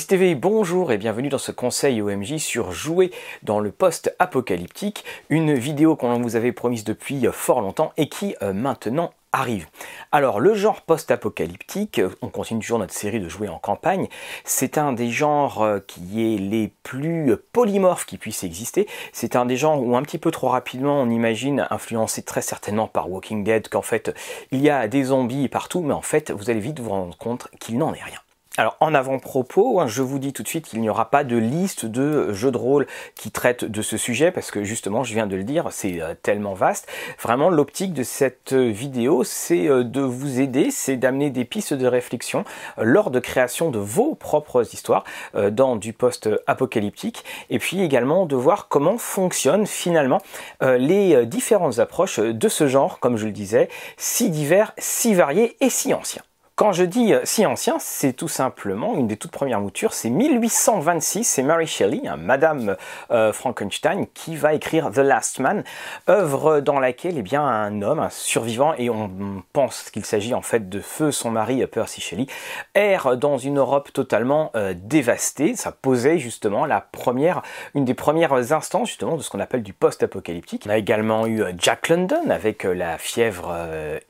TV, bonjour et bienvenue dans ce conseil OMJ sur jouer dans le post-apocalyptique, une vidéo qu'on vous avait promise depuis fort longtemps et qui euh, maintenant arrive. Alors le genre post-apocalyptique, on continue toujours notre série de jouer en campagne, c'est un des genres euh, qui est les plus polymorphes qui puissent exister, c'est un des genres où un petit peu trop rapidement on imagine, influencé très certainement par Walking Dead, qu'en fait il y a des zombies partout, mais en fait vous allez vite vous rendre compte qu'il n'en est rien. Alors en avant-propos, hein, je vous dis tout de suite qu'il n'y aura pas de liste de jeux de rôle qui traitent de ce sujet parce que justement, je viens de le dire, c'est euh, tellement vaste. Vraiment, l'optique de cette euh, vidéo, c'est euh, de vous aider, c'est d'amener des pistes de réflexion lors de création de vos propres histoires dans du post-apocalyptique et puis également de voir comment fonctionnent finalement les différentes approches de ce genre, comme je le disais, si divers, si variés et si anciens. Quand je dis euh, si ancien, c'est tout simplement une des toutes premières moutures, c'est 1826, c'est Mary Shelley, hein, Madame euh, Frankenstein, qui va écrire The Last Man, œuvre dans laquelle eh bien, un homme, un survivant, et on pense qu'il s'agit en fait de feu son mari Percy Shelley, erre dans une Europe totalement euh, dévastée. Ça posait justement la première, une des premières instances justement de ce qu'on appelle du post-apocalyptique. On a également eu Jack London avec la fièvre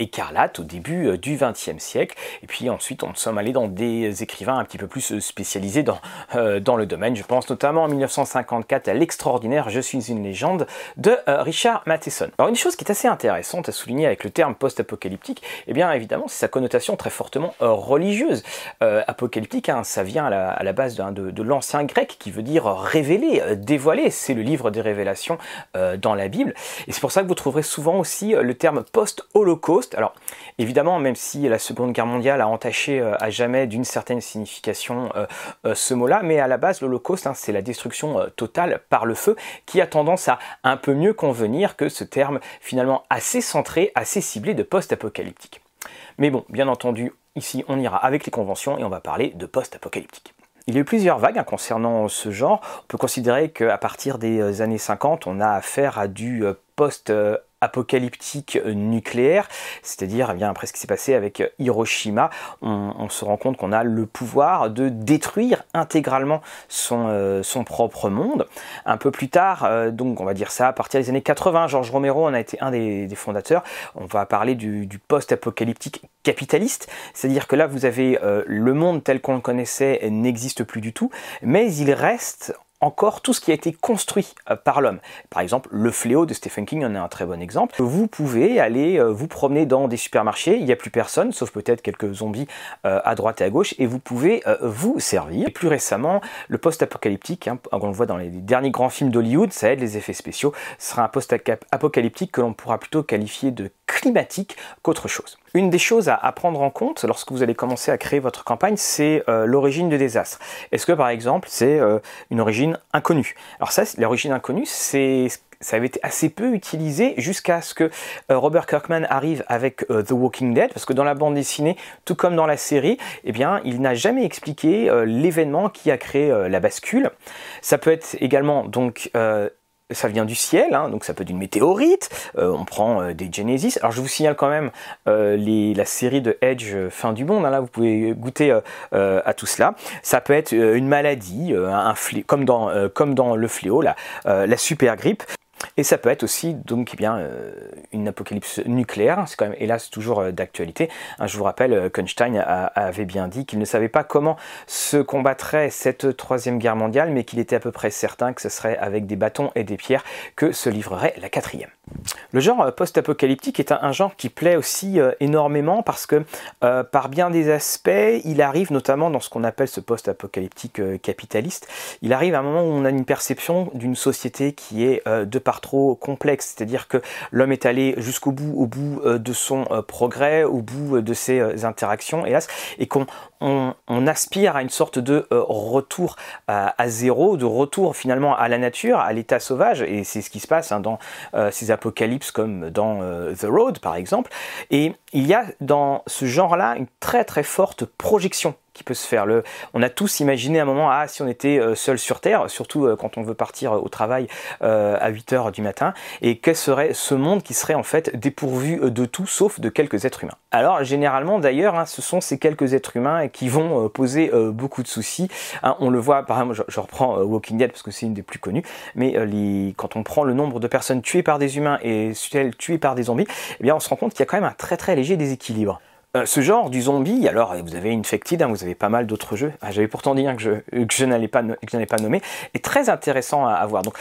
écarlate au début du XXe siècle. Et puis ensuite, on sommes allés dans des écrivains un petit peu plus euh, spécialisés dans, euh, dans le domaine. Je pense notamment en 1954 à l'extraordinaire Je suis une légende de euh, Richard Matheson. Alors une chose qui est assez intéressante à souligner avec le terme post-apocalyptique, eh bien évidemment, c'est sa connotation très fortement religieuse. apocalyptique, hein, ça vient à la, base de, de l'ancien grec qui veut dire révéler, dévoiler. C'est le livre des révélations dans la Bible. Et c'est pour ça que vous trouverez souvent aussi le terme post-holocauste. Alors évidemment, même si la Seconde Guerre mondiale a entaché euh, à jamais d'une certaine signification euh, euh, ce mot-là, mais à la base, l'Holocauste, hein, c'est la destruction totale par le feu, qui a tendance à un peu mieux convenir que ce terme finalement assez centré, assez ciblé de post-apocalyptique. Mais bon, bien entendu, ici on ira avec les conventions et on va parler de post-apocalyptique. Il y a eu plusieurs vagues hein, concernant ce genre. On peut considérer qu'à partir des années 50, on a affaire à du post apocalyptique nucléaire, c'est-à-dire eh bien après ce qui s'est passé avec Hiroshima, on, se rend compte qu'on a le pouvoir de détruire intégralement son, euh, son propre monde. Un peu plus tard, euh, donc on va dire ça à partir des années 80, Georges Romero en a été un des, fondateurs. On va parler du, post-apocalyptique capitaliste, c'est-à-dire que là vous avez euh, le monde tel qu'on le connaissait n'existe plus du tout, mais il reste encore tout ce qui a été construit euh, par l'homme. Par exemple, le fléau de Stephen King en est un très bon exemple. Vous pouvez aller euh, vous promener dans des supermarchés, il n'y a plus personne, sauf peut-être quelques zombies euh, à droite et à gauche, et vous pouvez vous servir. Et plus récemment, le post-apocalyptique, hein, on le voit dans les derniers grands films d'Hollywood, ça aide les effets spéciaux, sera un post-apocalyptique que l'on pourra plutôt qualifier de climatique qu'autre chose. Une des choses à, prendre en compte lorsque vous allez commencer à créer votre campagne, c'est euh, l'origine du désastre. Est-ce que par exemple c'est euh, une origine inconnue? Alors ça, l'origine inconnue, c'est ça avait été assez peu utilisé jusqu'à ce que euh, Robert Kirkman arrive avec The Walking Dead, parce que dans la bande dessinée, tout comme dans la série, eh bien, il n'a jamais expliqué l'événement qui a créé la bascule. Ça peut être également donc ça vient du ciel, hein, donc ça peut être une météorite, euh, on prend euh, des Genesis. Alors je vous signale quand même euh, la série de Edge Fin du Monde, hein, là vous pouvez goûter à tout cela. Ça peut être une maladie, un comme, dans, comme dans le fléau, la super grippe. Et ça peut être aussi donc eh bien euh, une apocalypse nucléaire, c'est quand même hélas toujours euh, d'actualité. Hein, je vous rappelle, euh, Kunstein avait bien dit qu'il ne savait pas comment se combattrait cette troisième guerre mondiale, mais qu'il était à peu près certain que ce serait avec des bâtons et des pierres que se livrerait la quatrième. Le genre post-apocalyptique est un, genre qui plaît aussi énormément parce que par bien des aspects, il arrive notamment dans ce qu'on appelle ce post-apocalyptique capitaliste, il arrive à un moment où on a une perception d'une société qui est de par trop complexe, c'est-à-dire que l'homme est allé jusqu'au bout, au bout euh, de son euh, progrès, au bout euh, de ses interactions, hélas, et qu'on on, aspire à une sorte de retour à, zéro, de retour finalement à la nature, à l'état sauvage, et c'est ce qui se passe hein, dans ces apocalypses comme dans The Road par exemple. Il y a dans ce genre-là une très très forte projection qui peut se faire. On a tous imaginé un moment, ah, si on était euh, seul sur Terre, surtout euh, quand on veut partir au travail euh, à 8 heures du matin, et quel serait ce monde qui serait en fait dépourvu de tout sauf de quelques êtres humains. Alors généralement d'ailleurs, hein, ce sont ces quelques êtres humains qui vont poser beaucoup de soucis. Hein, on le voit, par exemple, je, reprends Walking Dead parce que c'est une des plus connues, mais quand on prend le nombre de personnes tuées par des humains et celles tuées par des zombies, eh bien on se rend compte qu'il y a quand même un très très léger déséquilibre. Euh, ce genre du zombie, alors vous avez Infected, hein, vous avez pas mal d'autres jeux. Ah, j'avais pourtant dit hein, que je, que je n'allais pas, pas nommer, est très intéressant à, à voir. Donc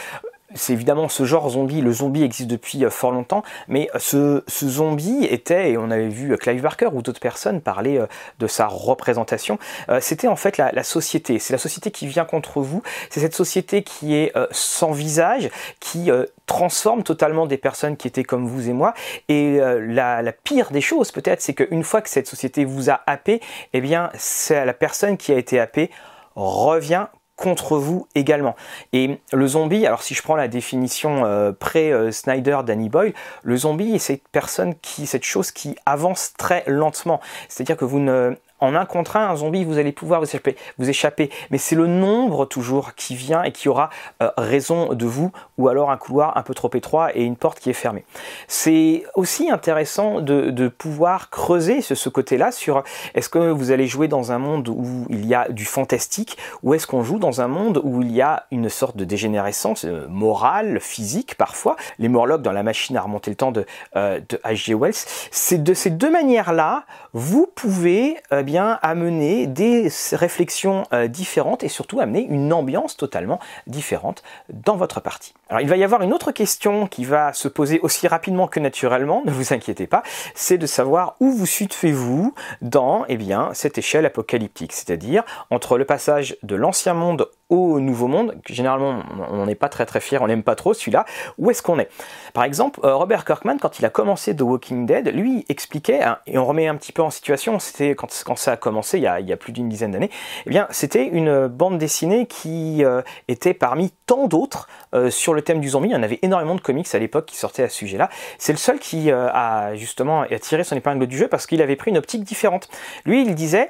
c'est évidemment ce genre zombie, le zombie existe depuis euh, fort longtemps, mais euh, ce, ce zombie était, et on avait vu Clive Barker ou d'autres personnes parler de sa représentation, c'était en fait la société. C'est la société qui vient contre vous, c'est cette société qui est sans visage, qui transforme totalement des personnes qui étaient comme vous et moi. Et euh, la, pire des choses, peut-être, c'est qu'une fois que cette société vous a happé, eh bien, c'est la personne qui a été happée revient contre vous également. Et le zombie, alors si je prends la définition euh, pré-Snyder Danny Boyle, le zombie est cette personne qui, cette chose qui avance très lentement. C'est-à-dire que vous ne en un contre un, un zombie, vous allez pouvoir vous échapper, mais c'est le nombre toujours qui vient et qui aura euh, raison de vous, ou alors un couloir un peu trop étroit et une porte qui est fermée. C'est aussi intéressant de, pouvoir creuser ce, côté-là sur est-ce que vous allez jouer dans un monde où il y a du fantastique, ou est-ce qu'on joue dans un monde où il y a une sorte de dégénérescence euh, morale, physique parfois. Les Morlocks dans la machine à remonter le temps de, euh, de H.G. Wells. C'est de ces deux manières-là, vous pouvez amener des réflexions euh, différentes et surtout amener une ambiance totalement différente dans votre partie. Alors il va y avoir une autre question qui va se poser aussi rapidement que naturellement, ne vous inquiétez pas, c'est de savoir où vous situez-vous dans eh cette échelle apocalyptique, c'est-à-dire entre le passage de l'ancien monde au Nouveau Monde, généralement on n'est pas très très fier, on n'aime pas trop celui-là, où est-ce qu'on est? Par exemple, euh, Robert Kirkman, quand il a commencé The Walking Dead, lui expliquait, hein, et on remet un petit peu en situation, c'était quand, ça a commencé il y a, plus d'une dizaine d'années, eh bien c'était une bande dessinée qui euh, était parmi tant d'autres euh, sur le thème du zombie, il y en avait énormément de comics à l'époque qui sortaient à ce sujet-là, c'est le seul qui a justement tiré son épingle du jeu parce qu'il avait pris une optique différente. Lui, il disait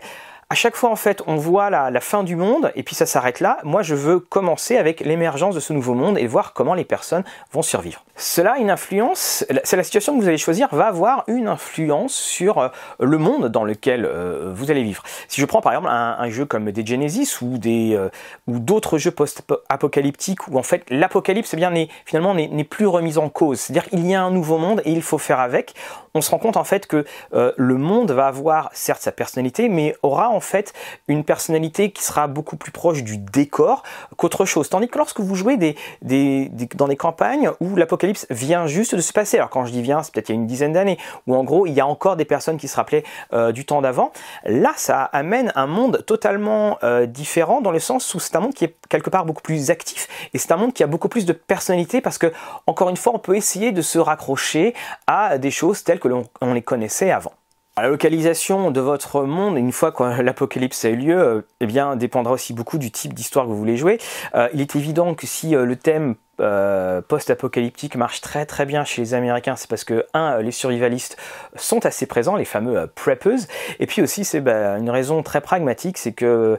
à chaque fois en fait on voit la, fin du monde et puis ça s'arrête là. Moi je veux commencer avec l'émergence de ce nouveau monde et voir comment les personnes vont survivre. Cela a une influence, c'est la situation que vous allez choisir va avoir une influence sur euh, le monde dans lequel euh, vous allez vivre. Si je prends par exemple un, jeu comme des Genesis ou des euh, ou d'autres jeux post-apocalyptiques où en fait l'apocalypse eh bien finalement n'est plus remise en cause. C'est-à-dire qu'il y a un nouveau monde et il faut faire avec. On se rend compte en fait que le monde va avoir certes sa personnalité mais aura en fait une personnalité qui sera beaucoup plus proche du décor qu'autre chose. Tandis que lorsque vous jouez dans des campagnes où l'apocalypse vient juste de se passer, alors quand je dis vient, c'est peut-être il y a une dizaine d'années, où en gros il y a encore des personnes qui se rappelaient euh, du temps d'avant, là ça amène un monde totalement euh, différent dans le sens où c'est un monde qui est quelque part beaucoup plus actif et c'est un monde qui a beaucoup plus de personnalité parce que encore une fois on peut essayer de se raccrocher à des choses telles que l'on les connaissait avant. La localisation de votre monde, une fois que l'apocalypse a eu lieu, euh, eh bien, dépendra aussi beaucoup du type d'histoire que vous voulez jouer. Euh, il est évident que si euh, le thème post-apocalyptique marche très très bien chez les Américains, c'est parce que un, les survivalistes sont assez présents, les fameux preppers, et puis aussi c'est bah, une raison très pragmatique, c'est que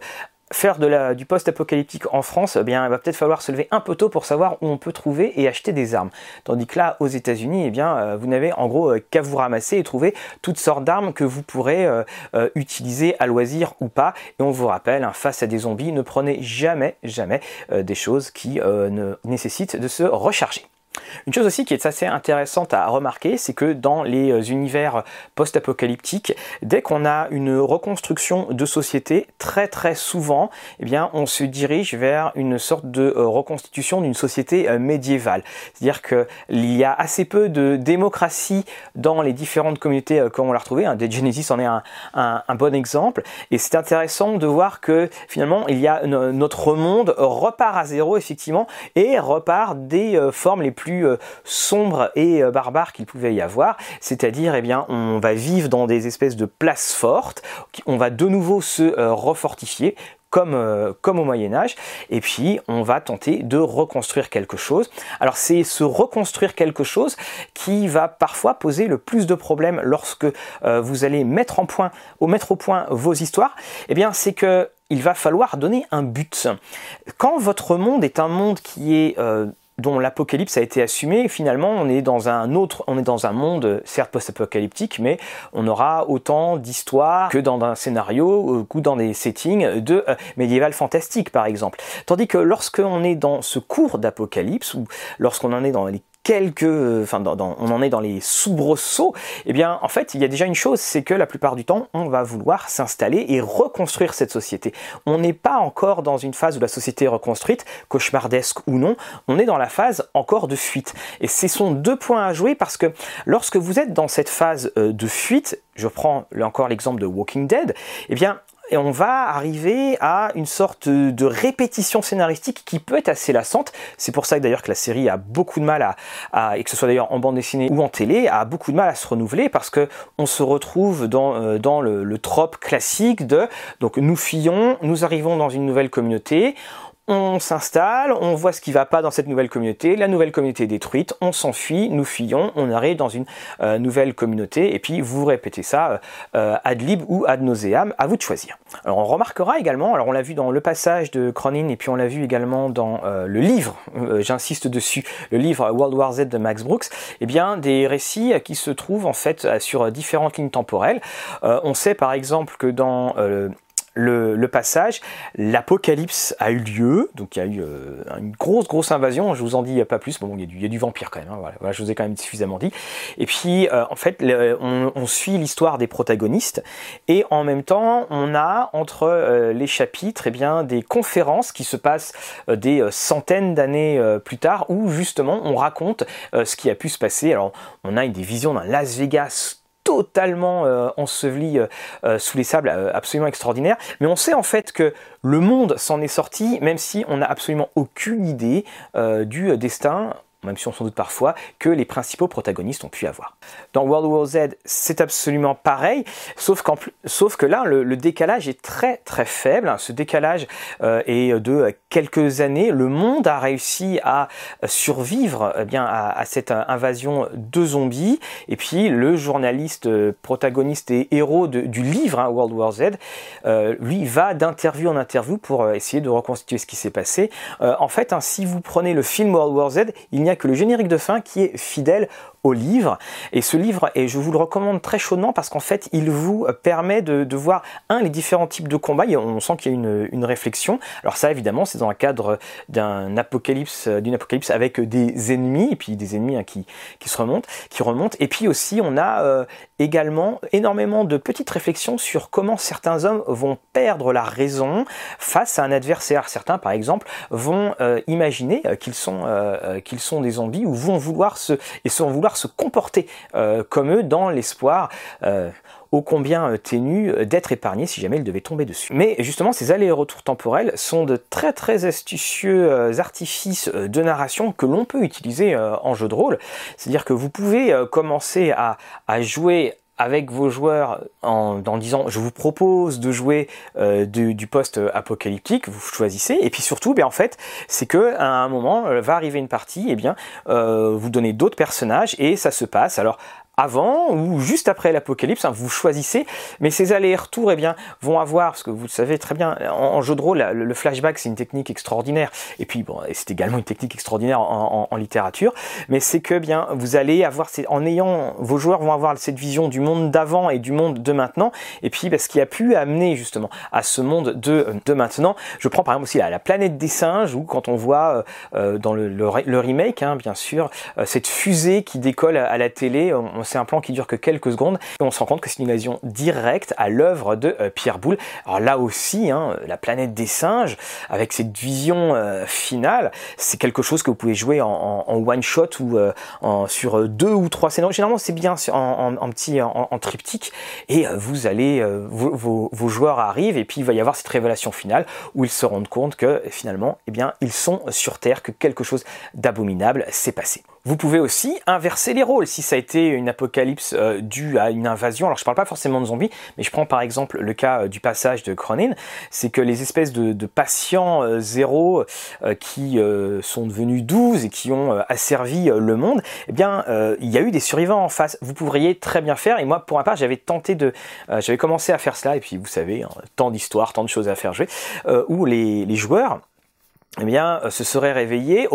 faire de la, du post-apocalyptique en France, eh bien, il va peut-être falloir se lever un peu tôt pour savoir où on peut trouver et acheter des armes. Tandis que là, aux États-Unis, eh bien, euh, vous n'avez en gros euh, qu'à vous ramasser et trouver toutes sortes d'armes que vous pourrez euh, utiliser à loisir ou pas. Et on vous rappelle, hein, face à des zombies, ne prenez jamais, jamais des choses qui ne nécessitent de se recharger. Une chose aussi qui est assez intéressante à remarquer, c'est que dans les euh, univers post-apocalyptiques, dès qu'on a une reconstruction de société, très très souvent, eh bien, on se dirige vers une sorte de euh, reconstitution d'une société euh, médiévale. C'est-à-dire qu'il y a assez peu de démocratie dans les différentes communautés comme on l'a retrouvé. Hein. Genesis en est un, un bon exemple. Et c'est intéressant de voir que finalement, il y a notre monde repart à zéro effectivement et repart des formes les plus plus euh, sombre et euh, barbare qu'il pouvait y avoir, c'est-à-dire eh bien on va vivre dans des espèces de places fortes, on va de nouveau se euh, refortifier comme, comme au Moyen Âge, et puis on va tenter de reconstruire quelque chose. Alors c'est ce reconstruire quelque chose qui va parfois poser le plus de problèmes lorsque vous allez mettre en point, ou mettre au point vos histoires. Eh bien c'est que il va falloir donner un but. Quand votre monde est un monde qui est dont l'apocalypse a été assumé, finalement on est dans un autre, monde certes post-apocalyptique, mais on aura autant d'histoires que dans un scénario euh, ou dans des settings de euh, médiéval fantastique par exemple. Tandis que lorsqu'on est dans ce cours d'apocalypse ou lorsqu'on en est dans les quelques, euh, enfin, on en est dans les soubresauts, eh bien, en fait, il y a déjà une chose, c'est que la plupart du temps, on va vouloir s'installer et reconstruire cette société. On n'est pas encore dans une phase où la société est reconstruite, cauchemardesque ou non, on est dans la phase encore de fuite. Et ce sont deux points à jouer parce que lorsque vous êtes dans cette phase euh, de fuite, je prends encore l'exemple de Walking Dead, eh bien, et on va arriver à une sorte de répétition scénaristique qui peut être assez lassante. C'est pour ça que d'ailleurs que la série a beaucoup de mal à, et que ce soit d'ailleurs en bande dessinée ou en télé, a beaucoup de mal à se renouveler parce que on se retrouve dans, euh, le, le trope classique de donc nous fuyons, nous arrivons dans une nouvelle communauté, on s'installe, on voit ce qui va pas dans cette nouvelle communauté, la nouvelle communauté est détruite, on s'enfuit, nous fuyons, on arrive dans une euh, nouvelle communauté, et puis vous répétez ça euh, ad lib ou ad nauseam, à vous de choisir. Alors on remarquera également, alors on l'a vu dans le passage de Cronin, et puis on l'a vu également dans euh, le livre, j'insiste dessus, le livre World War Z de Max Brooks, eh bien des récits qui se trouvent en fait sur différentes lignes temporelles. on sait par exemple que dans le, passage, l'apocalypse a eu lieu, donc il y a eu euh, une grosse grosse invasion, je vous en dis pas plus, bon, il, y a du, vampire quand même, hein, voilà, je vous ai quand même suffisamment dit. Et puis euh, en fait, on, suit l'histoire des protagonistes. Et en même temps, on a entre euh, les chapitres, eh bien, des conférences qui se passent des centaines d'années plus tard, où justement on raconte ce qui a pu se passer. Alors on a des visions d'un Las Vegas totalement euh, enseveli euh, euh, sous les sables, absolument extraordinaire. Mais on sait en fait que le monde s'en est sorti, même si on n'a absolument aucune idée du destin même si on s'en doute parfois, que les principaux protagonistes ont pu avoir. Dans World War Z, c'est absolument pareil, sauf, sauf que là, le, décalage est très très faible. Ce décalage euh, est de quelques années. Le monde a réussi à survivre eh bien, à, cette invasion de zombies. Et puis, le journaliste protagoniste et héros du livre hein, World War Z, euh, lui, va d'interview en interview pour euh, essayer de reconstituer ce qui s'est passé. en fait, hein, si vous prenez le film World War Z, il n'y a que le générique de fin qui est fidèle au livre. Et ce livre, et je vous le recommande très chaudement parce qu'en fait, il vous permet de, voir, un, les différents types de combats. on sent qu'il y a une, une, réflexion. Alors ça, évidemment, c'est dans le cadre d'un apocalypse, d'une apocalypse avec des ennemis, et puis des ennemis hein, qui, qui se remontent, qui remontent. Et puis aussi, on a euh, également énormément de petites réflexions sur comment certains hommes vont perdre la raison face à un adversaire. Certains, par exemple, vont euh, imaginer euh, qu'ils sont, qu'ils sont des zombies ou vont vouloir se, et vont vouloir se comporter euh, comme eux dans l'espoir euh, ô combien euh, ténu d'être épargné si jamais il devait tomber dessus. Mais justement, ces allers-retours temporels sont de très très astucieux artifices de narration que l'on peut utiliser en jeu de rôle. C'est-à-dire que vous pouvez commencer à, à jouer avec vos joueurs en, disant je vous propose de jouer euh, du, poste apocalyptique, vous choisissez. Et puis surtout ben en fait c'est que à un moment euh, va arriver une partie et bien euh, vous donnez d'autres personnages et ça se passe. Alors avant ou juste après l'apocalypse, hein, vous choisissez, mais ces allers-retours eh bien, vont avoir, parce que vous savez très bien, en, jeu de rôle, le, flashback c'est une technique extraordinaire, et puis bon, c'est également une technique extraordinaire en, littérature, mais c'est que bien vous allez avoir, en ayant, vos joueurs vont avoir cette vision du monde d'avant et du monde de maintenant, et puis parce ce qui a pu amener justement à ce monde de, de maintenant, je prends par exemple aussi la, planète des singes, où quand on voit euh, euh, dans le, le, remake, hein, bien sûr, euh, cette fusée qui décolle à, la télé, c'est un plan qui dure que quelques secondes et on se rend compte que c'est une invasion directe à l'œuvre de euh, Pierre Boulle. Alors là aussi, hein, la planète des singes, avec cette vision euh, finale, c'est quelque chose que vous pouvez jouer en, one shot ou euh, sur deux ou trois scénarios. Généralement, c'est bien en, petit en, triptyque et vous allez, vos, joueurs arrivent et puis il va y avoir cette révélation finale où ils se rendent compte que finalement, eh ils sont sur Terre, que quelque chose d'abominable s'est passé. Vous pouvez aussi inverser les rôles si ça a été une apocalypse euh, due à une invasion. Alors je parle pas forcément de zombies, mais je prends par exemple le cas euh, du passage de Cronin. C'est que les espèces de, patients euh, zéro qui sont devenus 12 et qui ont asservi le monde, eh bien il y a eu des survivants en face. Vous pourriez très bien faire. Et moi pour ma part j'avais tenté de, j'avais commencé à faire cela. Et puis vous savez, hein, tant d'histoires, tant de choses à faire jouer, où les, les joueurs eh bien, euh, se seraient réveillés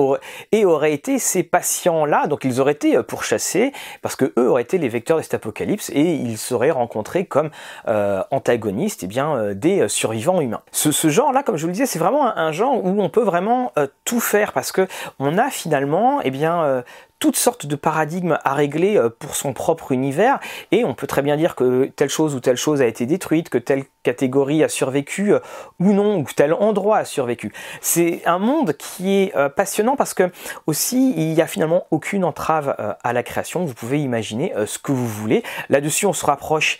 et auraient été ces patients-là, donc ils auraient été euh, pourchassés parce que eux auraient été les vecteurs de cet apocalypse et ils seraient rencontrés comme euh, antagonistes, eh bien, des survivants humains. Ce, genre-là, comme je vous le disais, c'est vraiment un, genre où on peut vraiment tout faire parce que on a finalement, eh bien, toutes sortes de paradigmes à régler euh, pour son propre univers et on peut très bien dire que telle chose ou telle chose a été détruite, que telle catégorie a survécu euh, ou non, ou tel endroit a survécu. C'est un monde qui est euh, passionnant parce que aussi il n'y a finalement aucune entrave à la création. Vous pouvez imaginer ce que vous voulez. Là-dessus, on se rapproche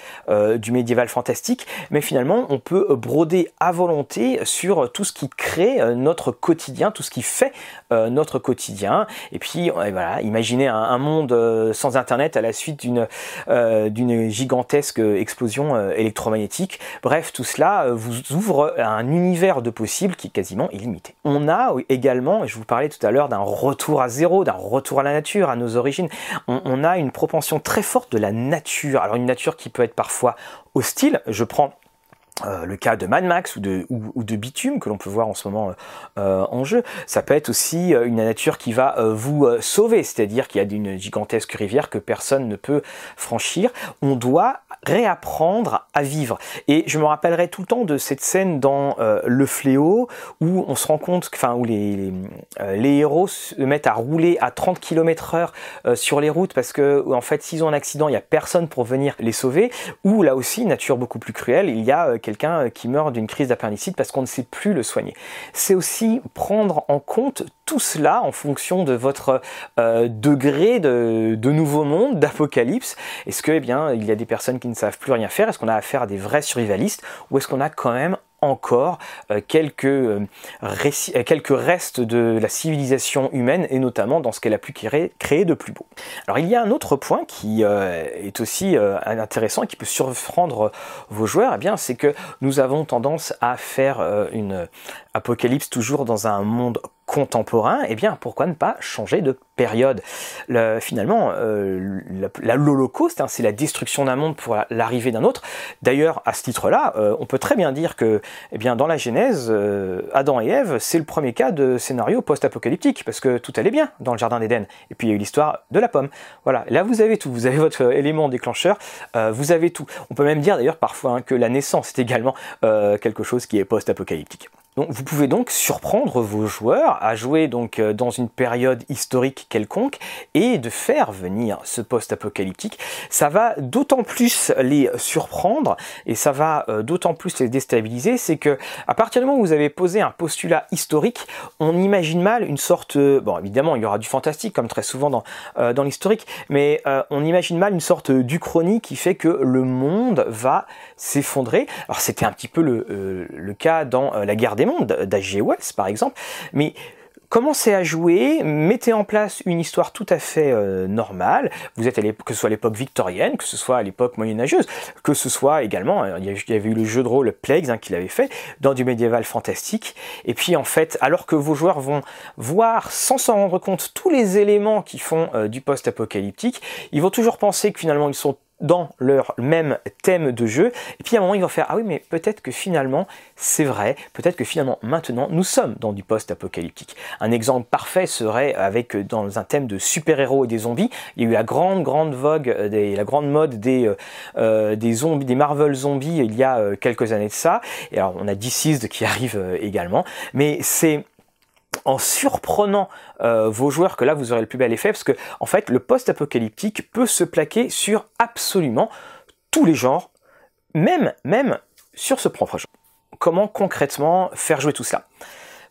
du médiéval fantastique, mais finalement, on peut broder à volonté sur tout ce qui crée notre quotidien, tout ce qui fait notre quotidien. Et puis, voilà, imaginez un, monde euh, sans Internet à la suite d'une euh, gigantesque explosion euh, électromagnétique. Bref, tout cela vous ouvre un univers de possibles qui est quasiment illimité. On a également, je vous parlais tout à l'heure d'un retour à zéro, d'un retour à la nature, à nos origines. On a une propension très forte de la nature. Alors une nature qui peut être parfois hostile. Je prends euh, le cas de Mad Max ou de, ou, de Bitume que l'on peut voir en ce moment euh, en jeu. Ça peut être aussi euh, une nature qui va vous sauver, c'est-à-dire qu'il y a une gigantesque rivière que personne ne peut franchir. On doit réapprendre à vivre. Et je me rappellerai tout le temps de cette scène dans Le Fléau où on se rend compte, enfin où les, les, héros se mettent à rouler à 30 km heure sur les routes parce que en fait s'ils ont un accident, il n'y a personne pour venir les sauver. Ou là aussi, nature beaucoup plus cruelle, il y a quelqu'un euh, qui meurt d'une crise d'appendicite parce qu'on ne sait plus le soigner. C'est aussi prendre en compte tout cela en fonction de votre euh, degré de, nouveau monde, d'apocalypse. Est-ce que, eh bien, il y a des personnes qui ne savent plus rien faire? Est-ce qu'on a affaire à des vrais survivalistes? Ou est-ce qu'on a quand même encore euh, quelques, euh, euh, quelques restes de la civilisation humaine et notamment dans ce qu'elle a pu créer, de plus beau. Alors il y a un autre point qui est aussi intéressant et qui peut surprendre vos joueurs, eh c'est que nous avons tendance à faire une apocalypse toujours dans un monde contemporain, eh bien pourquoi ne pas changer de période? Finalement, euh, l'Holocauste, hein, c'est la destruction d'un monde pour l'arrivée d'un autre. D'ailleurs, à ce titre-là, euh, on peut très bien dire que, eh bien, dans la Genèse, euh, Adam et Ève, c'est le premier cas de scénario post-apocalyptique, parce que tout allait bien dans le jardin d'Éden. Et puis il y a eu l'histoire de la pomme. Voilà, là vous avez tout, vous avez votre élément déclencheur, vous avez tout. On peut même dire d'ailleurs parfois hein, que la naissance est également quelque chose qui est post-apocalyptique vous pouvez donc surprendre vos joueurs à jouer donc euh, dans une période historique quelconque et de faire venir ce post-apocalyptique. Ça va d'autant plus les surprendre et ça va euh, d'autant plus les déstabiliser, c'est que à partir du moment où vous avez posé un postulat historique, on imagine mal une sorte, euh, bon évidemment il y aura du fantastique comme très souvent dans, dans l'historique, mais on imagine mal une sorte d'uchronie qui fait que le monde va s'effondrer. Alors c'était un petit peu le, le cas dans la guerre des d'H.G. Wells par exemple, mais commencez à jouer, mettez en place une histoire tout à fait euh, normale. Vous êtes que ce soit à l'époque victorienne, que ce soit à l'époque moyenâgeuse, que ce soit également, euh, il y avait eu le jeu de rôle Plagues hein, qu'il avait fait dans du médiéval fantastique. Et puis en fait, alors que vos joueurs vont voir sans s'en rendre compte tous les éléments qui font euh, du post-apocalyptique, ils vont toujours penser que finalement ils sont dans leur même thème de jeu. Et puis à un moment, ils vont faire Ah oui, mais peut-être que finalement, c'est vrai, peut-être que finalement, maintenant, nous sommes dans du post-apocalyptique. Un exemple parfait serait avec dans un thème de super-héros et des zombies. Il y a eu la grande, grande vogue, euh, des, la grande mode des, euh, euh, des zombies, des Marvel zombies il y a quelques années de ça. Et alors, on a Deceased qui arrive également. Mais c'est en surprenant euh, vos joueurs que là vous aurez le plus bel effet parce que en fait le post-apocalyptique peut se plaquer sur absolument tous les genres, même même sur ce propre genre. Comment concrètement faire jouer tout cela?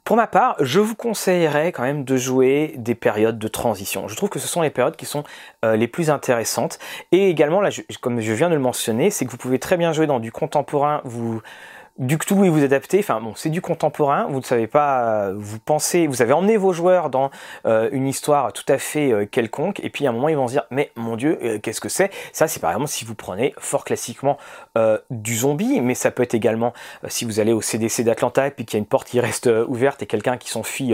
Pour ma part, je vous conseillerais quand même de jouer des périodes de transition. Je trouve que ce sont les périodes qui sont euh, les plus intéressantes. Et également, là, comme je viens de le mentionner, c'est que vous pouvez très bien jouer dans du contemporain, vous du Cthulhu et vous adaptez. Enfin bon, c'est du contemporain. Vous ne savez pas, vous pensez, vous avez emmené vos joueurs dans euh, une histoire tout à fait euh, quelconque, et puis à un moment ils vont se dire, mais mon Dieu, euh, qu'est-ce que c'est? Ça, c'est par exemple si vous prenez fort classiquement du zombie, mais ça peut être également si vous allez au CDC d'Atlanta et puis qu'il y a une porte qui reste ouverte et quelqu'un qui s'enfuit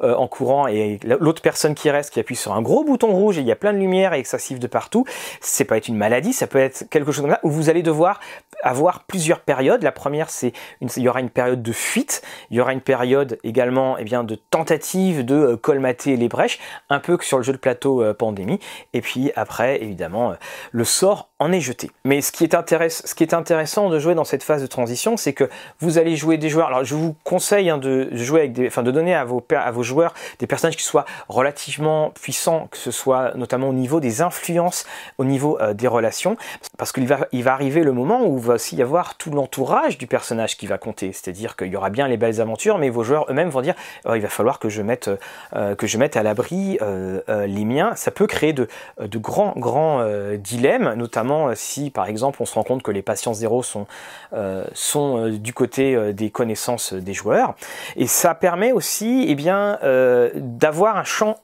en courant et l'autre personne qui reste qui appuie sur un gros bouton rouge et il y a plein de lumière et que ça siffle de partout. C'est pas être une maladie, ça peut être quelque chose comme ça où vous allez devoir avoir plusieurs périodes. La première, c'est il y aura une période de fuite, il y aura une période également eh bien, de tentative de euh, colmater les brèches, un peu que sur le jeu de plateau euh, pandémie, et puis après, évidemment, euh, le sort en est jeté. Mais ce qui est, intéressant de jouer dans cette phase de transition, c'est que vous allez jouer des joueurs. Alors, je vous conseille hein, de jouer avec des, enfin, de donner à vos, joueurs des personnages qui soient relativement puissants, que ce soit notamment au niveau des influences, au niveau des relations, parce qu'il va, va arriver le moment où il va aussi y avoir tout l'entourage du personnage qui va compter. C'est-à-dire qu'il y aura bien les belles aventures, mais vos joueurs eux-mêmes vont dire oh, il va falloir que je mette, euh, que je mette à l'abri euh, euh, les miens. Ça peut créer de, grands, grands dilemmes, notamment si par exemple on se rend compte que les patients zéro sont, sont du côté des connaissances des joueurs. Et ça permet aussi eh bien, d'avoir un champ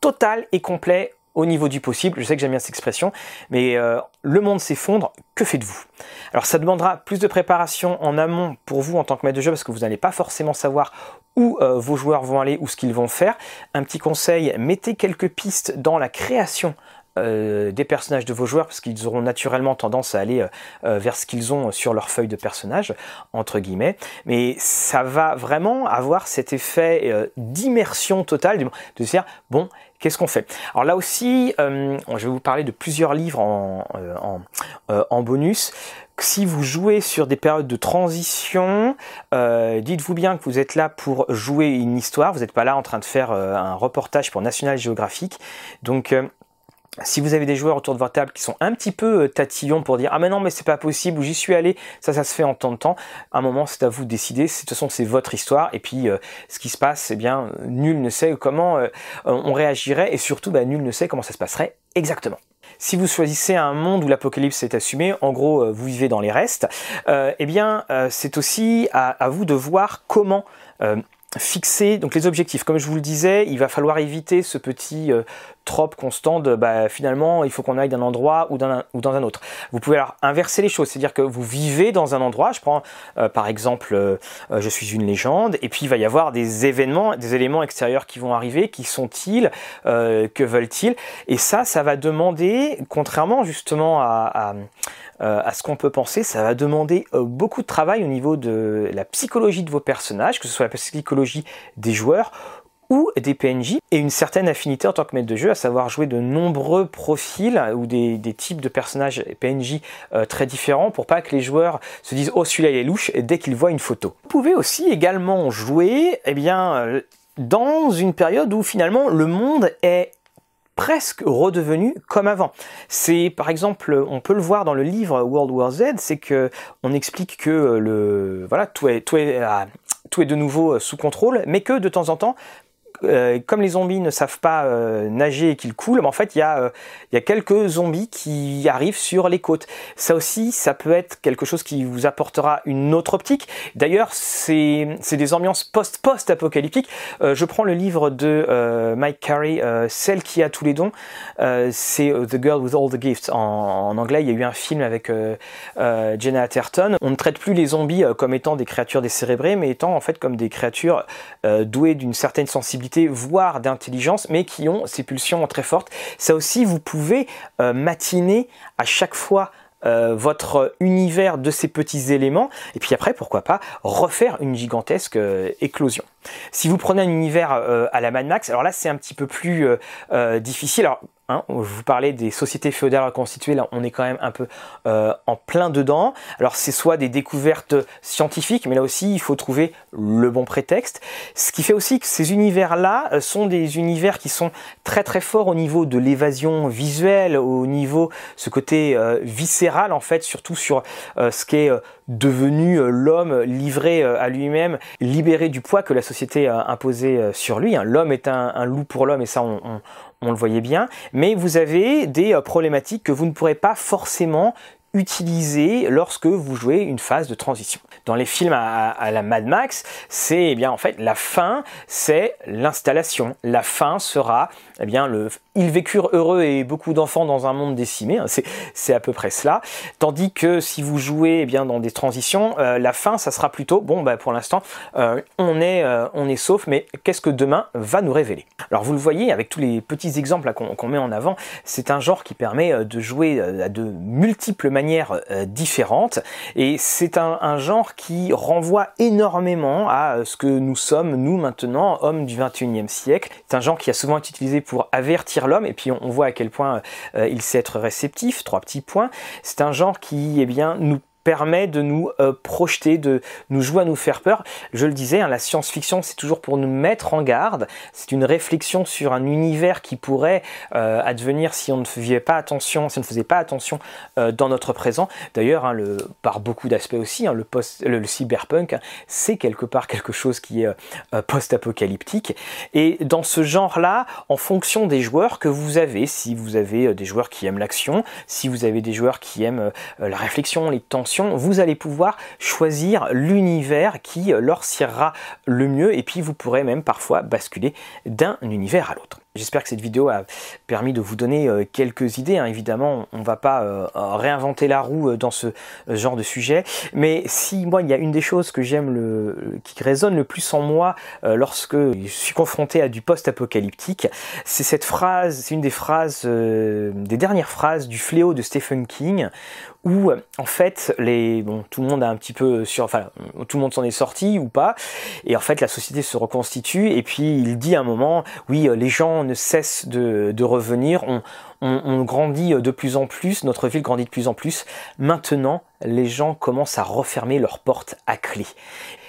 total et complet au niveau du possible. Je sais que j'aime bien cette expression, mais le monde s'effondre, que faites-vous? Alors ça demandera plus de préparation en amont pour vous en tant que maître de jeu, parce que vous n'allez pas forcément savoir où euh, vos joueurs vont aller ou ce qu'ils vont faire. Un petit conseil, mettez quelques pistes dans la création euh, des personnages de vos joueurs parce qu'ils auront naturellement tendance à aller vers ce qu'ils ont sur leur feuille de personnage entre guillemets mais ça va vraiment avoir cet effet d'immersion totale de se dire bon Qu'est-ce qu'on fait? Alors là aussi, euh, je vais vous parler de plusieurs livres en, euh, euh, en, bonus. Si vous jouez sur des périodes de transition, dites-vous bien que vous êtes là pour jouer une histoire. Vous n'êtes pas là en train de faire un reportage pour National Geographic. Donc si vous avez des joueurs autour de votre table qui sont un petit peu euh, tatillons pour dire ah mais non mais c'est pas possible ou j'y suis allé, ça ça se fait en temps de temps. À un moment c'est à vous de décider. De toute façon c'est votre histoire et puis euh, ce qui se passe, eh bien nul ne sait comment euh, on réagirait et surtout bah, nul ne sait comment ça se passerait exactement. Si vous choisissez un monde où l'apocalypse est assumé, en gros vous vivez dans les restes, eh bien c'est aussi à, vous de voir comment fixer donc les objectifs. Comme je vous le disais, il va falloir éviter ce petit constant de bah, finalement il faut qu'on aille d'un endroit ou, ou dans un autre. Vous pouvez alors inverser les choses, c'est-à-dire que vous vivez dans un endroit. Je prends euh, par exemple, euh, je suis une légende, et puis il va y avoir des événements, des éléments extérieurs qui vont arriver. Qui sont-ils Que veulent-ils Et ça, ça va demander, contrairement justement à euh, ce qu'on peut penser, ça va demander euh, beaucoup de travail au niveau de la psychologie de vos personnages, que ce soit la psychologie des joueurs ou des PNJ, et une certaine affinité en tant que maître de jeu, à savoir jouer de nombreux profils ou des, types de personnages PNJ euh, très différents pour pas que les joueurs se disent oh celui-là il est louche dès qu'ils voient une photo. Vous pouvez aussi également jouer eh bien, dans une période où finalement le monde est presque redevenu comme avant. C'est par exemple, on peut le voir dans le livre World War Z, c'est que on explique que le voilà tout est tout est tout est de nouveau sous contrôle, mais que de temps en temps, euh, comme les zombies ne savent pas euh, nager et qu'ils coulent, en fait, il y, a, euh, il y a quelques zombies qui arrivent sur les côtes. Ça aussi, ça peut être quelque chose qui vous apportera une autre optique. D'ailleurs, c'est des ambiances post-post-apocalyptiques. je prends le livre de Mike Carey, Celle qui a tous les dons. c'est The Girl with All the Gifts. En, en, anglais, il y a eu un film avec Jenna Atherton. On ne traite plus les zombies comme étant des créatures décérébrées, mais étant en fait comme des créatures douées d'une certaine sensibilité voire d'intelligence, mais qui ont ces pulsions très fortes. Ça aussi, vous pouvez euh, matiner à chaque fois euh, votre univers de ces petits éléments, et puis après, pourquoi pas, refaire une gigantesque euh, éclosion. Si vous prenez un univers à la Mad Max, alors là c'est un petit peu plus difficile. Alors Hein, je vous parlais des sociétés féodales reconstituées, là on est quand même un peu euh, en plein dedans. Alors c'est soit des découvertes scientifiques, mais là aussi il faut trouver le bon prétexte. Ce qui fait aussi que ces univers-là euh, sont des univers qui sont très très forts au niveau de l'évasion visuelle, au niveau ce côté euh, viscéral en fait, surtout sur ce qui est devenu l'homme livré à lui-même, libéré du poids que la société a imposé sur lui. Hein. L'homme est un, loup pour l'homme et ça on, on, on le voyait bien, mais vous avez des euh, problématiques que vous ne pourrez pas forcément utilisé lorsque vous jouez une phase de transition. Dans les films à, la Mad Max, c'est eh bien en fait la fin, c'est l'installation. La fin sera eh bien le ils vécurent heureux et beaucoup d'enfants dans un monde décimé, hein, c'est à peu près cela. Tandis que si vous jouez eh bien dans des transitions, euh, la fin ça sera plutôt bon bah pour l'instant euh, on est euh, on est sauf, mais qu'est-ce que demain va nous révéler? Alors vous le voyez avec tous les petits exemples qu'on met en avant, c'est un genre qui permet de jouer à de multiples manières différentes et c'est un, genre qui renvoie énormément à ce que nous sommes nous maintenant hommes du 21e siècle. C'est un genre qui a souvent été utilisé pour avertir l'homme, et puis on, voit à quel point euh, il sait être réceptif, trois petits points. C'est un genre qui eh bien, nous permet de nous euh, projeter, de nous jouer à nous faire peur. Je le disais, hein, la science-fiction, c'est toujours pour nous mettre en garde. C'est une réflexion sur un univers qui pourrait euh, advenir si on ne faisait pas attention, si on ne faisait pas attention euh, dans notre présent. D'ailleurs, hein, par beaucoup d'aspects aussi, hein, le, le, cyberpunk, c'est quelque part quelque chose qui est post-apocalyptique. Et dans ce genre-là, en fonction des joueurs que vous avez, si vous avez des joueurs qui aiment l'action, si vous avez des joueurs qui aiment la réflexion, les tensions vous allez pouvoir choisir l'univers qui leur sirera le mieux et puis vous pourrez même parfois basculer d'un univers à l'autre. J'espère que cette vidéo a permis de vous donner euh, quelques idées. Hein. Évidemment, on ne va pas euh, réinventer la roue euh, dans ce genre de sujet. Mais si moi, il y a une des choses que j'aime, le, qui résonne le plus en moi lorsque je suis confronté à du post-apocalyptique, c'est cette phrase, c'est une des phrases, des dernières phrases du fléau de Stephen King, où en fait les bon tout le monde a un petit peu sur enfin tout le monde s'en est sorti ou pas et en fait la société se reconstitue et puis il dit à un moment oui les gens cesse de, revenir, on, grandit de plus en plus, notre ville grandit de plus en plus. Maintenant, les gens commencent à refermer leurs portes à clé.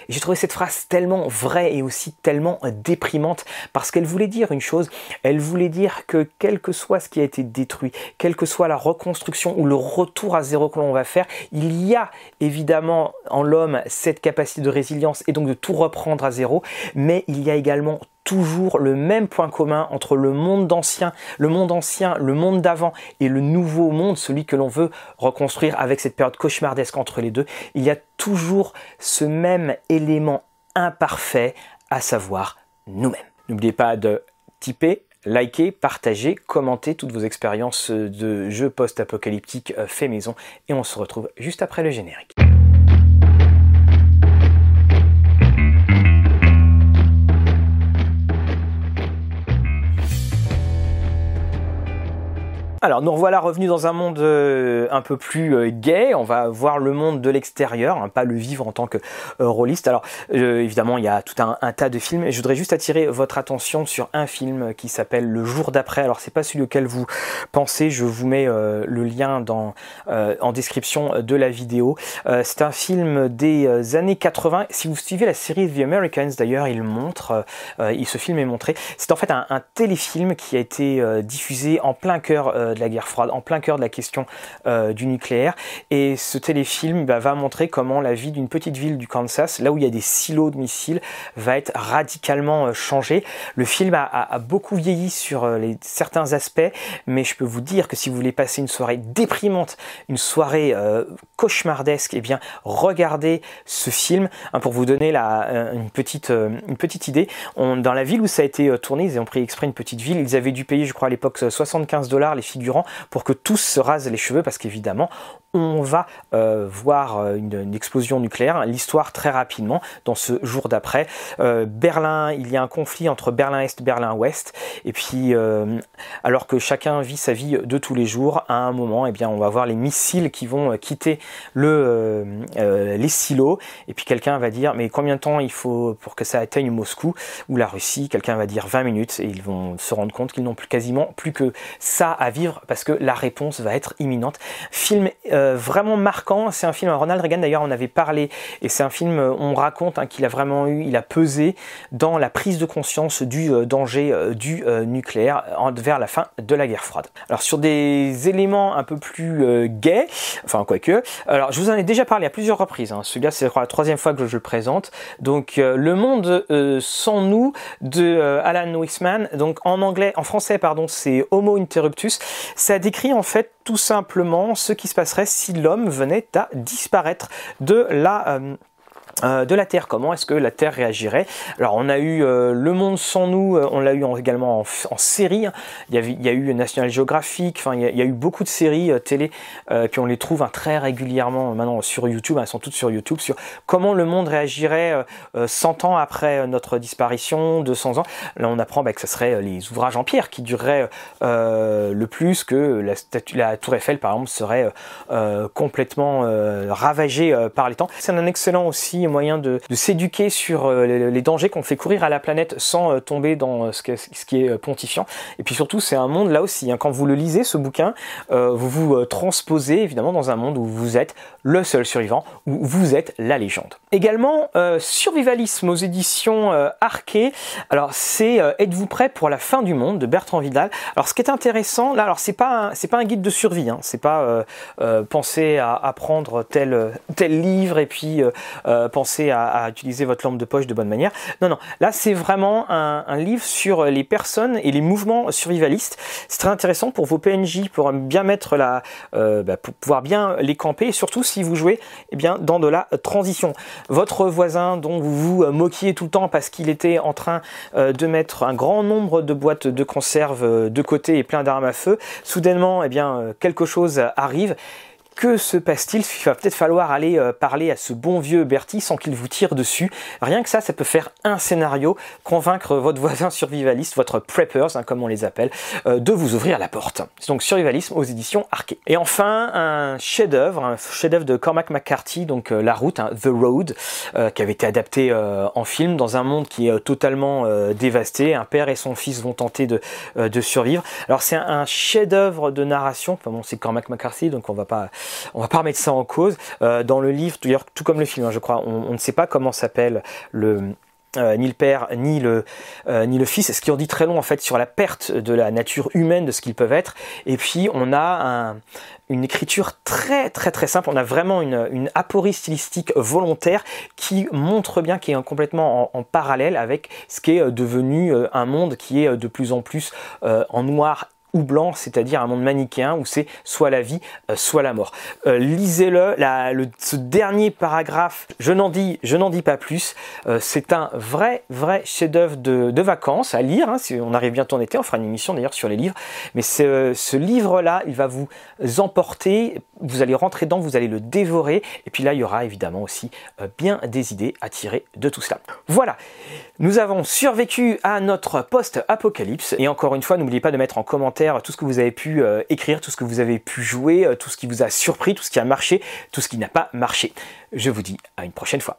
J'ai trouvé cette phrase tellement vraie et aussi tellement déprimante parce qu'elle voulait dire une chose, elle voulait dire que quel que soit ce qui a été détruit, quelle que soit la reconstruction ou le retour à zéro que va faire, il y a évidemment en l'homme cette capacité de résilience et donc de tout reprendre à zéro, mais il y a également toujours le même point commun entre le monde d'ancien, le monde ancien, le monde d'avant et le nouveau monde, celui que l'on veut reconstruire avec cette période cauchemardesque entre les deux. Il y a toujours ce même élément imparfait, à savoir nous-mêmes. N'oubliez pas de typer, liker, partager, commenter toutes vos expériences de jeux post-apocalyptiques euh, fait maison et on se retrouve juste après le générique. Alors nous revoilà revenus dans un monde euh, un peu plus euh, gay, on va voir le monde de l'extérieur, hein, pas le vivre en tant que euh, rôliste. Alors évidemment il y a tout un, tas de films et je voudrais juste attirer votre attention sur un film qui s'appelle Le jour d'après. Alors c'est pas celui auquel vous pensez, je vous mets le lien dans, en description de la vidéo. c'est un film des années 80. Si vous suivez la série The Americans d'ailleurs, il montre, il, ce film est montré. C'est en fait un, téléfilm qui a été diffusé en plein cœur euh, de la guerre froide, en plein cœur de la question euh, du nucléaire. Et ce téléfilm bah, va montrer comment la vie d'une petite ville du Kansas, là où il y a des silos de missiles, va être radicalement euh, changée. Le film a, beaucoup vieilli sur certains aspects, mais je peux vous dire que si vous voulez passer une soirée déprimante, une soirée cauchemardesque, eh bien regardez ce film hein, pour vous donner la, une, petite, une petite idée. Dans la ville où ça a été tourné, ils ont pris exprès une petite ville, ils avaient dû payer, je crois à l'époque, 75 dollars les pour que tous se rasent les cheveux parce qu'évidemment on va euh, voir euh, une, explosion nucléaire, l'histoire très rapidement dans ce jour d'après. Euh, Berlin, il y a un conflit entre Berlin-Est, Berlin-Ouest, et puis alors que chacun vit sa vie de tous les jours, à un moment, eh bien, on va voir les missiles qui vont quitter le, les silos, et puis quelqu'un va dire mais combien de temps il faut pour que ça atteigne Moscou ou la Russie? Quelqu'un va dire 20 minutes, et ils vont se rendre compte qu'ils n'ont plus quasiment plus que ça à vivre parce que la réponse va être imminente. Film euh, vraiment marquant. C'est un film, Ronald Reagan d'ailleurs on avait parlé, et c'est un film, euh, on raconte hein, qu'il a vraiment eu, il a pesé dans la prise de conscience du euh, danger du nucléaire vers la fin de la guerre froide. Alors sur des éléments un peu plus gays, enfin quoique, alors je vous en ai déjà parlé à plusieurs reprises, hein. celui-là c'est la troisième fois que je le présente, donc Le Monde sans nous de Alan Wisman, donc en anglais, en français pardon, c'est Homo Interruptus, ça décrit en fait tout simplement ce qui se passerait si l'homme venait à disparaître de la euh, de la Terre. Comment est-ce que la Terre réagirait? Alors on a eu euh, Le Monde sans nous, euh, on l'a eu également en, série. Hein. Il, y a eu National Geographic, enfin il y a, eu beaucoup de séries télé, puis on les trouve hein, très régulièrement maintenant sur YouTube, elles sont toutes sur YouTube, sur comment le monde réagirait 100 ans après notre disparition, 200 ans. Là on apprend bah, que ce serait les ouvrages en pierre qui dureraient le plus, que la, la Tour Eiffel par exemple serait complètement ravagée par les temps. C'est un excellent aussi moyen de, s'éduquer sur euh, les, dangers qu'on fait courir à la planète sans euh, tomber dans euh, ce, qui est pontifiant. Et puis surtout, c'est un monde là aussi. Hein. quand vous le lisez, ce bouquin, vous vous transposez évidemment dans un monde où vous êtes le seul survivant, où vous êtes la légende. Également, Survivalisme aux éditions Arquet. Alors, c'est Êtes-vous prêt pour la fin du monde de Bertrand Vidal? Alors, ce qui est intéressant, là, alors c'est pas c'est pas un guide de survie. Hein, c'est pas penser à, apprendre tel tel livre et puis penser à, utiliser votre lampe de poche de bonne manière. Non, non. Là, c'est vraiment un, livre sur les personnes et les mouvements survivalistes. C'est très intéressant pour vos PNJ, pour bien mettre la, euh, bah, pour pouvoir bien les camper, et surtout si vous jouez eh bien, dans de la transition. Votre voisin dont vous vous moquiez tout le temps parce qu'il était en train euh, de mettre un grand nombre de boîtes de conserve euh, de côté et plein d'armes à feu, soudainement, eh bien, quelque chose arrive que se passe-t-il Il va peut-être falloir aller euh, parler à ce bon vieux Bertie sans qu'il vous tire dessus. Rien que ça, ça peut faire un scénario, convaincre votre voisin survivaliste, votre preppers, hein, comme on les appelle, euh, de vous ouvrir la porte. C'est donc Survivalisme aux éditions Arquet. Et enfin, un chef-d'œuvre, un chef-d'œuvre de Cormac McCarthy, donc euh, La Route, hein, The Road, qui avait été adapté en film dans un monde qui est totalement dévasté. Un père et son fils vont tenter de, survivre. Alors c'est un, chef-d'œuvre de narration. Bon, c'est Cormac McCarthy, donc on va pas on va pas remettre ça en cause. Euh, dans le livre, tout comme le film, hein, je crois, on, ne sait pas comment s'appelle le euh, ni le père ni le euh, fils. Ce qui en dit très long en fait sur la perte de la nature humaine de ce qu'ils peuvent être? Et puis on a une écriture très très très simple. On a vraiment une, aporie stylistique volontaire qui montre bien qui est complètement en, parallèle avec ce qui est devenu un monde qui est de plus en plus en noir ou blanc, c'est-à-dire un monde manichéen où c'est soit la vie, euh, soit la mort. Euh, lisez-le, ce dernier paragraphe, je n'en dis, je n'en dis pas plus. Euh, c'est un vrai, vrai chef-d'œuvre de, vacances à lire. Hein, si on arrive bientôt en été, on fera une émission d'ailleurs sur les livres. Mais ce livre-là, il va vous emporter. Vous allez rentrer dedans, vous allez le dévorer. Et puis là, il y aura évidemment aussi bien des idées à tirer de tout cela. Voilà. Nous avons survécu à notre post-apocalypse. Et encore une fois, n'oubliez pas de mettre en commentaire tout ce que vous avez pu euh, écrire, tout ce que vous avez pu jouer, euh, tout ce qui vous a surpris, tout ce qui a marché, tout ce qui n'a pas marché. Je vous dis à une prochaine fois.